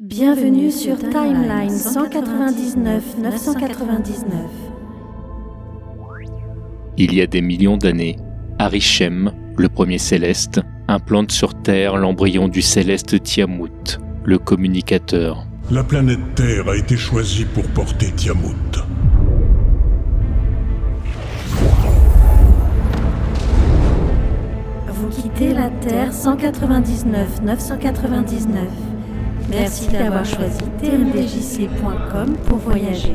Bienvenue sur Timeline 199 999. Il y a des millions d'années, Arishem, le premier céleste, implante sur Terre l'embryon du céleste Tiamut, le communicateur. La planète Terre a été choisie pour porter Tiamut. Vous quittez la Terre 199 999. Merci d'avoir choisi tmdjc.com pour voyager.